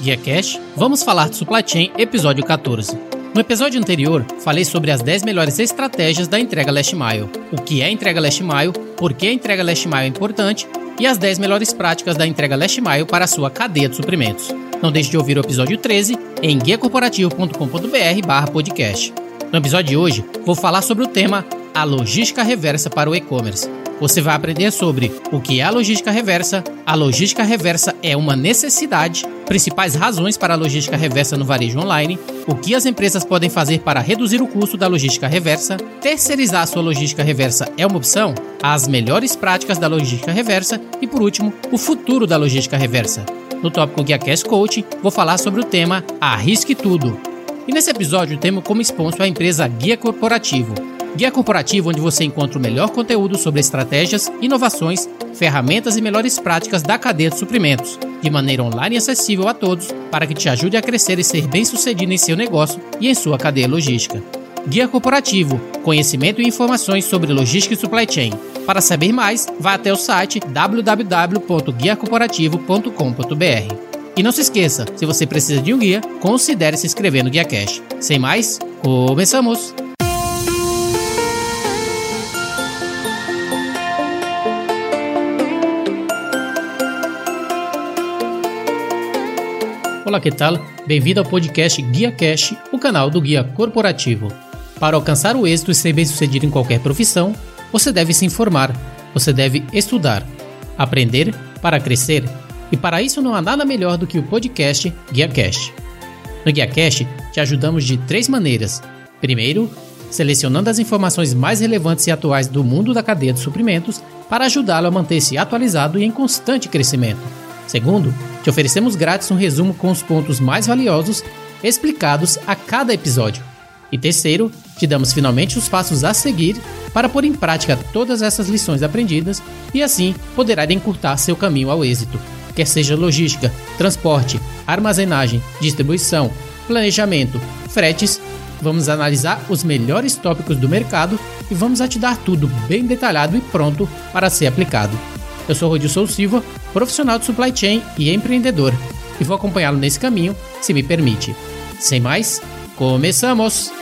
Guia Cash, vamos falar de Supply Chain, episódio 14. No episódio anterior, falei sobre as 10 melhores estratégias da entrega last mile, o que é entrega last mile, por que a entrega last mile é importante e as 10 melhores práticas da entrega last mile para a sua cadeia de suprimentos. Não deixe de ouvir o episódio 13 em guiacorporativo.com.br/podcast. No episódio de hoje, vou falar sobre o tema a logística reversa para o e-commerce. Você vai aprender sobre o que é a logística reversa, a logística reversa é uma necessidade, principais razões para a logística reversa no varejo online, o que as empresas podem fazer para reduzir o custo da logística reversa, terceirizar sua logística reversa é uma opção, as melhores práticas da logística reversa e, por último, o futuro da logística reversa. No tópico Guia Cast Coach, vou falar sobre o tema Arrisque Tudo. E nesse episódio temos como sponsor a empresa Guia Corporativo. Guia Corporativo, onde você encontra o melhor conteúdo sobre estratégias, inovações, ferramentas e melhores práticas da cadeia de suprimentos, de maneira online e acessível a todos, para que te ajude a crescer e ser bem-sucedido em seu negócio e em sua cadeia logística. Guia Corporativo, conhecimento e informações sobre logística e supply chain. Para saber mais, vá até o site www.guiacorporativo.com.br. E não se esqueça, se você precisa de um guia, considere se inscrever no Guia Cash. Sem mais, começamos! Olá, que tal? Bem-vindo ao podcast Guia Cash, o canal do Guia Corporativo. Para alcançar o êxito e ser bem-sucedido em qualquer profissão, você deve se informar, você deve estudar, aprender para crescer, e para isso não há nada melhor do que o podcast Guia Cash. No Guia Cash, te ajudamos de três maneiras. Primeiro, selecionando as informações mais relevantes e atuais do mundo da cadeia de suprimentos para ajudá-lo a manter-se atualizado e em constante crescimento. Segundo, te oferecemos grátis um resumo com os pontos mais valiosos explicados a cada episódio. E terceiro, te damos finalmente os passos a seguir para pôr em prática todas essas lições aprendidas e assim poderá encurtar seu caminho ao êxito, quer seja logística, transporte, armazenagem, distribuição, planejamento, fretes. Vamos analisar os melhores tópicos do mercado e vamos a te dar tudo bem detalhado e pronto para ser aplicado. Eu sou Rodilson Silva, profissional de supply chain e empreendedor, e vou acompanhá-lo nesse caminho, se me permite. Sem mais, começamos!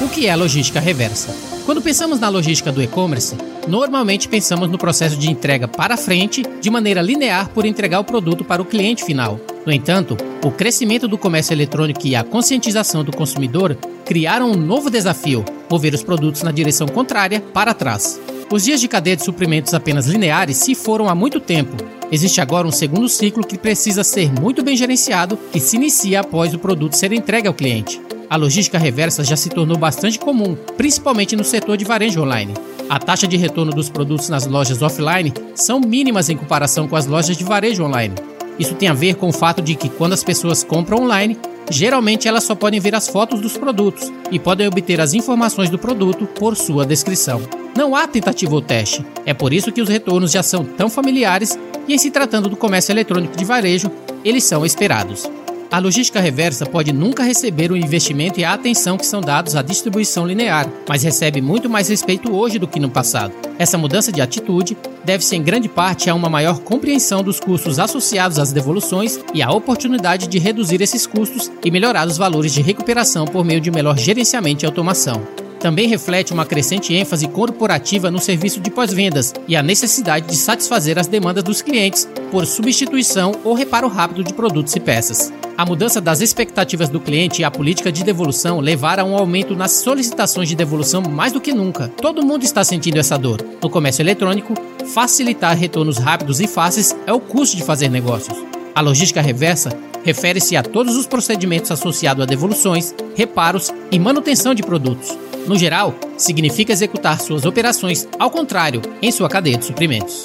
O que é logística reversa? Quando pensamos na logística do e-commerce, normalmente pensamos no processo de entrega para frente, de maneira linear por entregar o produto para o cliente final. No entanto, o crescimento do comércio eletrônico e a conscientização do consumidor criaram um novo desafio: mover os produtos na direção contrária para trás. Os dias de cadeia de suprimentos apenas lineares se foram há muito tempo. Existe agora um segundo ciclo que precisa ser muito bem gerenciado, que se inicia após o produto ser entregue ao cliente. A logística reversa já se tornou bastante comum, principalmente no setor de varejo online. A taxa de retorno dos produtos nas lojas offline são mínimas em comparação com as lojas de varejo online. Isso tem a ver com o fato de que quando as pessoas compram online, geralmente elas só podem ver as fotos dos produtos e podem obter as informações do produto por sua descrição. Não há tentativa ou teste. É por isso que os retornos já são tão familiares e, em se tratando do comércio eletrônico de varejo, eles são esperados. A logística reversa pode nunca receber o investimento e a atenção que são dados à distribuição linear, mas recebe muito mais respeito hoje do que no passado. Essa mudança de atitude deve-se em grande parte a uma maior compreensão dos custos associados às devoluções e à oportunidade de reduzir esses custos e melhorar os valores de recuperação por meio de melhor gerenciamento e automação também reflete uma crescente ênfase corporativa no serviço de pós-vendas e a necessidade de satisfazer as demandas dos clientes por substituição ou reparo rápido de produtos e peças. A mudança das expectativas do cliente e a política de devolução levaram a um aumento nas solicitações de devolução mais do que nunca. Todo mundo está sentindo essa dor. No comércio eletrônico, facilitar retornos rápidos e fáceis é o custo de fazer negócios. A logística reversa refere-se a todos os procedimentos associados a devoluções, reparos e manutenção de produtos. No geral, significa executar suas operações ao contrário em sua cadeia de suprimentos.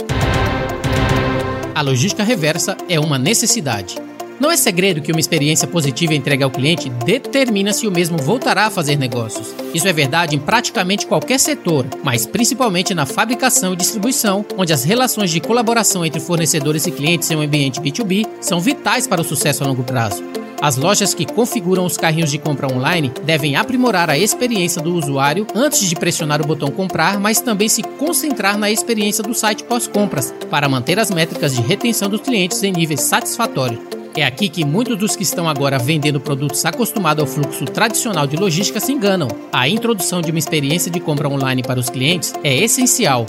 A logística reversa é uma necessidade. Não é segredo que uma experiência positiva entregue ao cliente determina se o mesmo voltará a fazer negócios. Isso é verdade em praticamente qualquer setor, mas principalmente na fabricação e distribuição, onde as relações de colaboração entre fornecedores e clientes em um ambiente B2B são vitais para o sucesso a longo prazo. As lojas que configuram os carrinhos de compra online devem aprimorar a experiência do usuário antes de pressionar o botão comprar, mas também se concentrar na experiência do site pós-compras para manter as métricas de retenção dos clientes em níveis satisfatórios. É aqui que muitos dos que estão agora vendendo produtos acostumados ao fluxo tradicional de logística se enganam. A introdução de uma experiência de compra online para os clientes é essencial.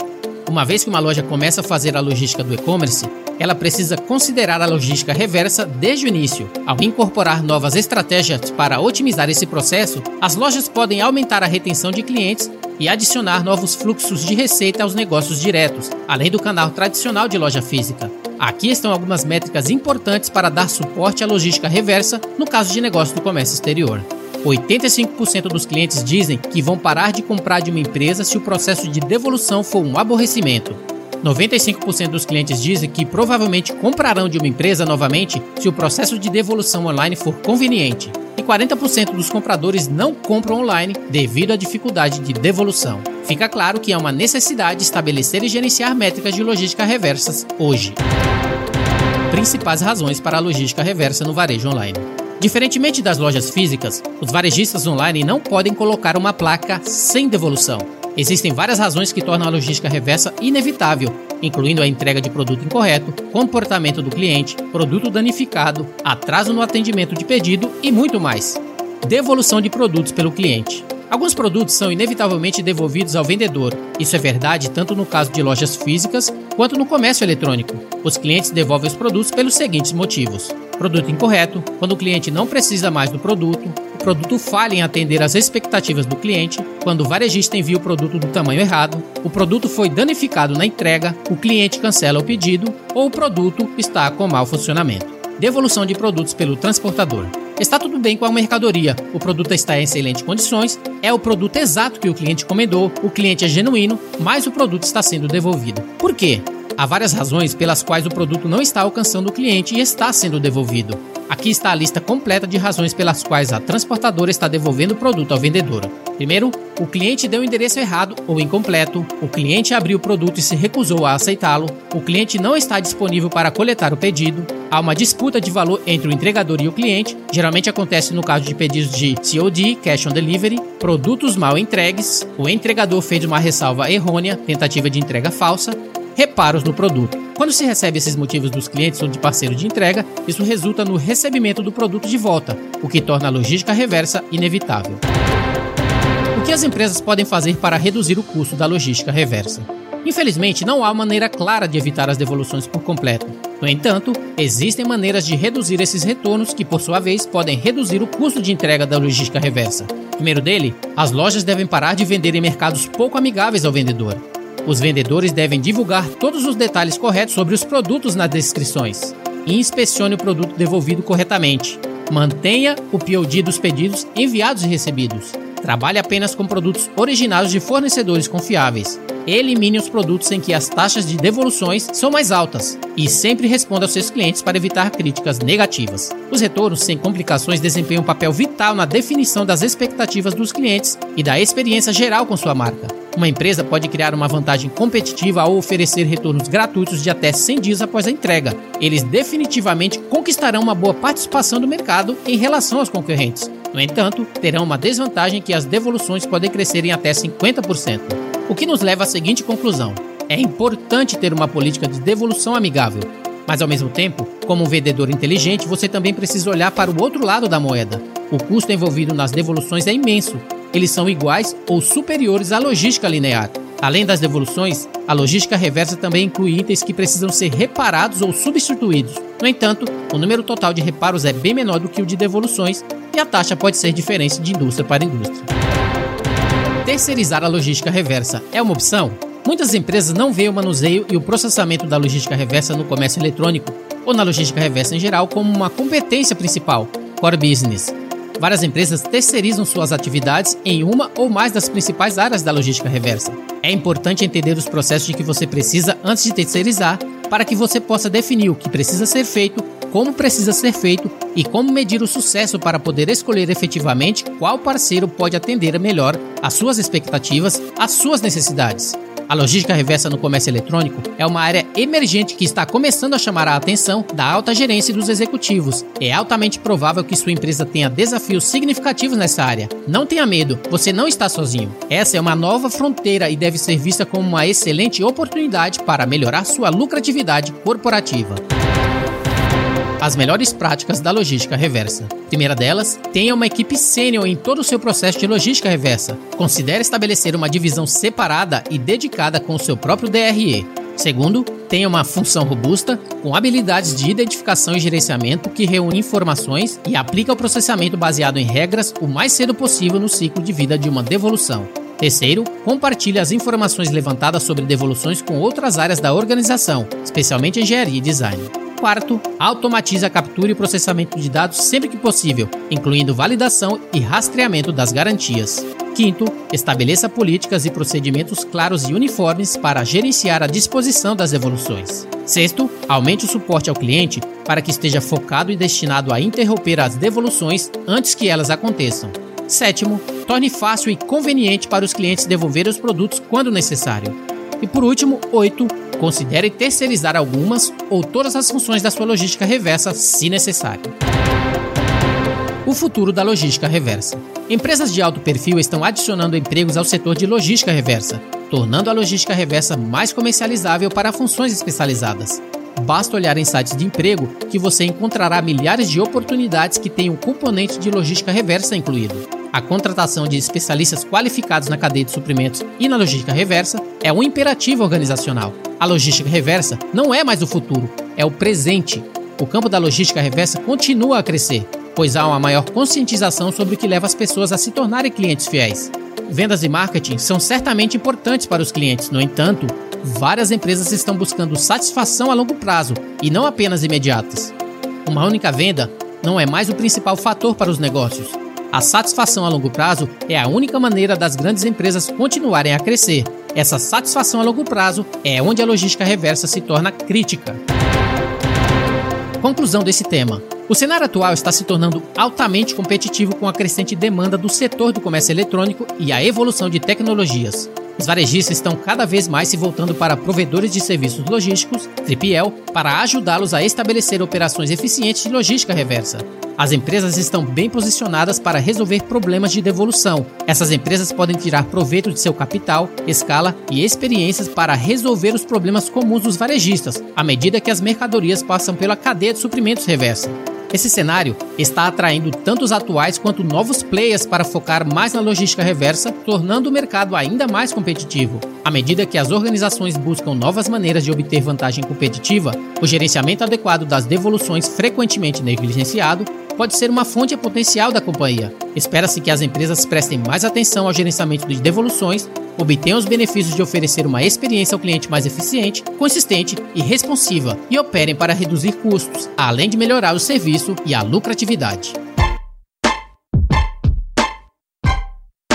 Uma vez que uma loja começa a fazer a logística do e-commerce, ela precisa considerar a logística reversa desde o início. Ao incorporar novas estratégias para otimizar esse processo, as lojas podem aumentar a retenção de clientes e adicionar novos fluxos de receita aos negócios diretos, além do canal tradicional de loja física. Aqui estão algumas métricas importantes para dar suporte à logística reversa no caso de negócio do comércio exterior. 85% dos clientes dizem que vão parar de comprar de uma empresa se o processo de devolução for um aborrecimento. 95% dos clientes dizem que provavelmente comprarão de uma empresa novamente se o processo de devolução online for conveniente. E 40% dos compradores não compram online devido à dificuldade de devolução. Fica claro que é uma necessidade estabelecer e gerenciar métricas de logística reversas hoje. Principais razões para a logística reversa no varejo online. Diferentemente das lojas físicas, os varejistas online não podem colocar uma placa sem devolução. Existem várias razões que tornam a logística reversa inevitável, incluindo a entrega de produto incorreto, comportamento do cliente, produto danificado, atraso no atendimento de pedido e muito mais. Devolução de produtos pelo cliente. Alguns produtos são inevitavelmente devolvidos ao vendedor. Isso é verdade tanto no caso de lojas físicas quanto no comércio eletrônico. Os clientes devolvem os produtos pelos seguintes motivos: produto incorreto, quando o cliente não precisa mais do produto, produto falha em atender às expectativas do cliente, quando o varejista envia o produto do tamanho errado, o produto foi danificado na entrega, o cliente cancela o pedido ou o produto está com mau funcionamento. Devolução de produtos pelo transportador. Está tudo bem com a mercadoria, o produto está em excelentes condições, é o produto exato que o cliente encomendou, o cliente é genuíno, mas o produto está sendo devolvido. Por quê? Há várias razões pelas quais o produto não está alcançando o cliente e está sendo devolvido. Aqui está a lista completa de razões pelas quais a transportadora está devolvendo o produto ao vendedor. Primeiro, o cliente deu o endereço errado ou incompleto, o cliente abriu o produto e se recusou a aceitá-lo, o cliente não está disponível para coletar o pedido, há uma disputa de valor entre o entregador e o cliente, geralmente acontece no caso de pedidos de COD, Cash on Delivery, produtos mal entregues, o entregador fez uma ressalva errônea, tentativa de entrega falsa, reparos no produto. Quando se recebe esses motivos dos clientes ou de parceiro de entrega, isso resulta no recebimento do produto de volta, o que torna a logística reversa inevitável. O que as empresas podem fazer para reduzir o custo da logística reversa? Infelizmente, não há maneira clara de evitar as devoluções por completo. No entanto, existem maneiras de reduzir esses retornos que, por sua vez, podem reduzir o custo de entrega da logística reversa. Primeiro dele, as lojas devem parar de vender em mercados pouco amigáveis ao vendedor. Os vendedores devem divulgar todos os detalhes corretos sobre os produtos nas descrições e inspecione o produto devolvido corretamente. Mantenha o POD dos pedidos enviados e recebidos. Trabalhe apenas com produtos originados de fornecedores confiáveis. Elimine os produtos em que as taxas de devoluções são mais altas e sempre responda aos seus clientes para evitar críticas negativas. Os retornos sem complicações desempenham um papel vital na definição das expectativas dos clientes e da experiência geral com sua marca. Uma empresa pode criar uma vantagem competitiva ao oferecer retornos gratuitos de até 100 dias após a entrega. Eles definitivamente conquistarão uma boa participação do mercado em relação aos concorrentes. No entanto, terão uma desvantagem que as devoluções podem crescer em até 50%. O que nos leva à seguinte conclusão: é importante ter uma política de devolução amigável, mas ao mesmo tempo, como um vendedor inteligente, você também precisa olhar para o outro lado da moeda. O custo envolvido nas devoluções é imenso eles são iguais ou superiores à logística linear. Além das devoluções, a logística reversa também inclui itens que precisam ser reparados ou substituídos. No entanto, o número total de reparos é bem menor do que o de devoluções e a taxa pode ser diferente de indústria para indústria. Terceirizar a logística reversa é uma opção? Muitas empresas não veem o manuseio e o processamento da logística reversa no comércio eletrônico ou na logística reversa em geral como uma competência principal, core business. Várias empresas terceirizam suas atividades em uma ou mais das principais áreas da logística reversa. É importante entender os processos de que você precisa antes de terceirizar, para que você possa definir o que precisa ser feito, como precisa ser feito e como medir o sucesso para poder escolher efetivamente qual parceiro pode atender melhor às suas expectativas, às suas necessidades. A logística reversa no comércio eletrônico é uma área emergente que está começando a chamar a atenção da alta gerência e dos executivos. É altamente provável que sua empresa tenha desafios significativos nessa área. Não tenha medo, você não está sozinho. Essa é uma nova fronteira e deve ser vista como uma excelente oportunidade para melhorar sua lucratividade corporativa. As melhores práticas da logística reversa. Primeira delas, tenha uma equipe sênior em todo o seu processo de logística reversa. Considere estabelecer uma divisão separada e dedicada com o seu próprio DRE. Segundo, tenha uma função robusta com habilidades de identificação e gerenciamento que reúne informações e aplica o processamento baseado em regras o mais cedo possível no ciclo de vida de uma devolução. Terceiro, compartilhe as informações levantadas sobre devoluções com outras áreas da organização, especialmente engenharia e design. Quarto, automatize a captura e processamento de dados sempre que possível, incluindo validação e rastreamento das garantias. Quinto, estabeleça políticas e procedimentos claros e uniformes para gerenciar a disposição das devoluções. Sexto, aumente o suporte ao cliente para que esteja focado e destinado a interromper as devoluções antes que elas aconteçam. Sétimo, torne fácil e conveniente para os clientes devolverem os produtos quando necessário. E por último, oito, considere terceirizar algumas ou todas as funções da sua logística reversa, se necessário. O futuro da logística reversa. Empresas de alto perfil estão adicionando empregos ao setor de logística reversa, tornando a logística reversa mais comercializável para funções especializadas. Basta olhar em sites de emprego que você encontrará milhares de oportunidades que têm um componente de logística reversa incluído. A contratação de especialistas qualificados na cadeia de suprimentos e na logística reversa é um imperativo organizacional. A logística reversa não é mais o futuro, é o presente. O campo da logística reversa continua a crescer, pois há uma maior conscientização sobre o que leva as pessoas a se tornarem clientes fiéis. Vendas e marketing são certamente importantes para os clientes, no entanto, várias empresas estão buscando satisfação a longo prazo e não apenas imediatas. Uma única venda não é mais o principal fator para os negócios. A satisfação a longo prazo é a única maneira das grandes empresas continuarem a crescer. Essa satisfação a longo prazo é onde a logística reversa se torna crítica. Conclusão desse tema. O cenário atual está se tornando altamente competitivo com a crescente demanda do setor do comércio eletrônico e a evolução de tecnologias. Os varejistas estão cada vez mais se voltando para provedores de serviços logísticos, 3PL, para ajudá-los a estabelecer operações eficientes de logística reversa. As empresas estão bem posicionadas para resolver problemas de devolução. Essas empresas podem tirar proveito de seu capital, escala e experiências para resolver os problemas comuns dos varejistas, à medida que as mercadorias passam pela cadeia de suprimentos reversa. Esse cenário está atraindo tanto os atuais quanto novos players para focar mais na logística reversa, tornando o mercado ainda mais competitivo. À medida que as organizações buscam novas maneiras de obter vantagem competitiva, o gerenciamento adequado das devoluções frequentemente negligenciado pode ser uma fonte potencial da companhia. Espera-se que as empresas prestem mais atenção ao gerenciamento de devoluções, obtenham os benefícios de oferecer uma experiência ao cliente mais eficiente, consistente e responsiva e operem para reduzir custos, além de melhorar o serviço e a lucratividade.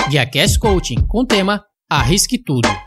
GuiaCast Coaching com o tema Arrisque Tudo.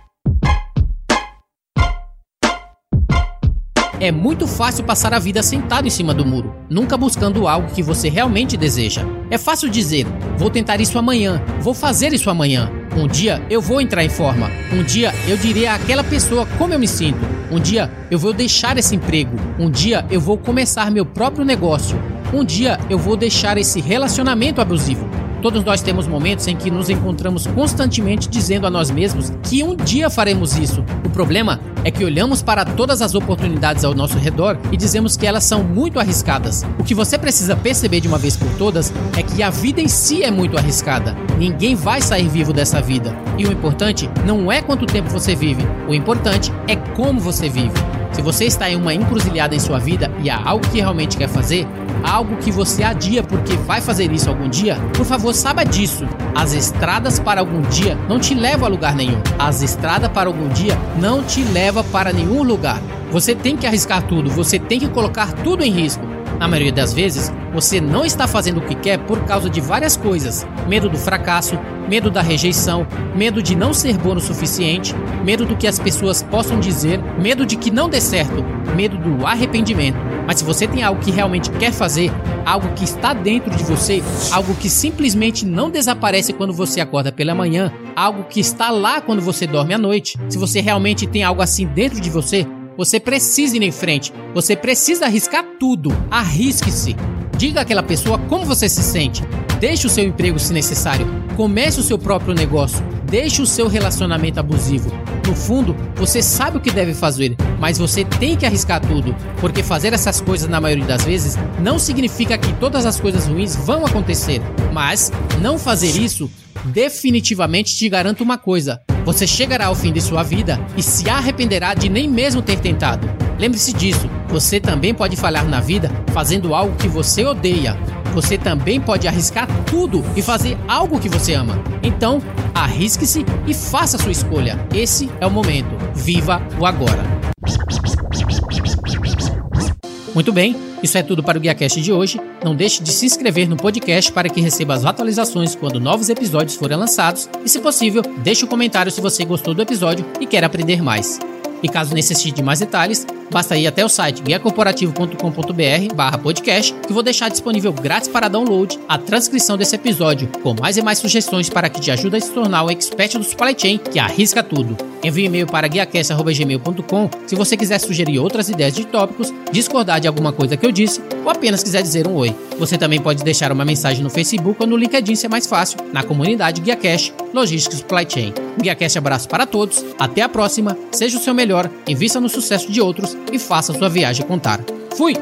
É muito fácil passar a vida sentado em cima do muro, nunca buscando algo que você realmente deseja. É fácil dizer: vou tentar isso amanhã, vou fazer isso amanhã. Um dia eu vou entrar em forma. Um dia eu direi àquela pessoa como eu me sinto. Um dia eu vou deixar esse emprego. Um dia eu vou começar meu próprio negócio. Um dia eu vou deixar esse relacionamento abusivo. Todos nós temos momentos em que nos encontramos constantemente dizendo a nós mesmos que um dia faremos isso. O problema é que olhamos para todas as oportunidades ao nosso redor e dizemos que elas são muito arriscadas. O que você precisa perceber de uma vez por todas é que a vida em si é muito arriscada. Ninguém vai sair vivo dessa vida. E o importante não é quanto tempo você vive, o importante é como você vive. Se você está em uma encruzilhada em sua vida e há algo que realmente quer fazer, algo que você adia porque vai fazer isso algum dia, por favor, saiba disso. As estradas para algum dia não te levam a lugar nenhum. As estradas para algum dia não te levam para nenhum lugar. Você tem que arriscar tudo, você tem que colocar tudo em risco. Na maioria das vezes, você não está fazendo o que quer por causa de várias coisas: medo do fracasso, medo da rejeição, medo de não ser bom o suficiente, medo do que as pessoas possam dizer, medo de que não dê certo, medo do arrependimento. Mas se você tem algo que realmente quer fazer, algo que está dentro de você, algo que simplesmente não desaparece quando você acorda pela manhã, algo que está lá quando você dorme à noite, se você realmente tem algo assim dentro de você, você precisa ir em frente. Você precisa arriscar tudo. Arrisque-se. Diga àquela pessoa como você se sente. Deixe o seu emprego se necessário. Comece o seu próprio negócio. Deixe o seu relacionamento abusivo. No fundo, você sabe o que deve fazer, mas você tem que arriscar tudo, porque fazer essas coisas na maioria das vezes não significa que todas as coisas ruins vão acontecer. Mas não fazer isso definitivamente te garanto uma coisa: você chegará ao fim de sua vida e se arrependerá de nem mesmo ter tentado. Lembre-se disso, você também pode falhar na vida fazendo algo que você odeia. Você também pode arriscar tudo e fazer algo que você ama. Então, arrisque-se e faça sua escolha. Esse é o momento. Viva o agora. Muito bem, isso é tudo para o GuiaCast de hoje. Não deixe de se inscrever no podcast para que receba as atualizações quando novos episódios forem lançados. E, se possível, deixe um comentário se você gostou do episódio e quer aprender mais. E caso necessite de mais detalhes, basta ir até o site guiacorporativo.com.br barra podcast, que vou deixar disponível grátis para download a transcrição desse episódio, com mais e mais sugestões para que te ajude a se tornar o expert do supply chain que arrisca tudo. Envie um e-mail para guiacast.gmail.com se você quiser sugerir outras ideias de tópicos, discordar de alguma coisa que eu disse ou apenas quiser dizer um oi. Você também pode deixar uma mensagem no Facebook ou no LinkedIn se é mais fácil, na comunidade GuiaCast Logística Supply Chain. GuiaCast abraço para todos, até a próxima, seja o seu melhor, invista no sucesso de outros e faça sua viagem contar. Fui!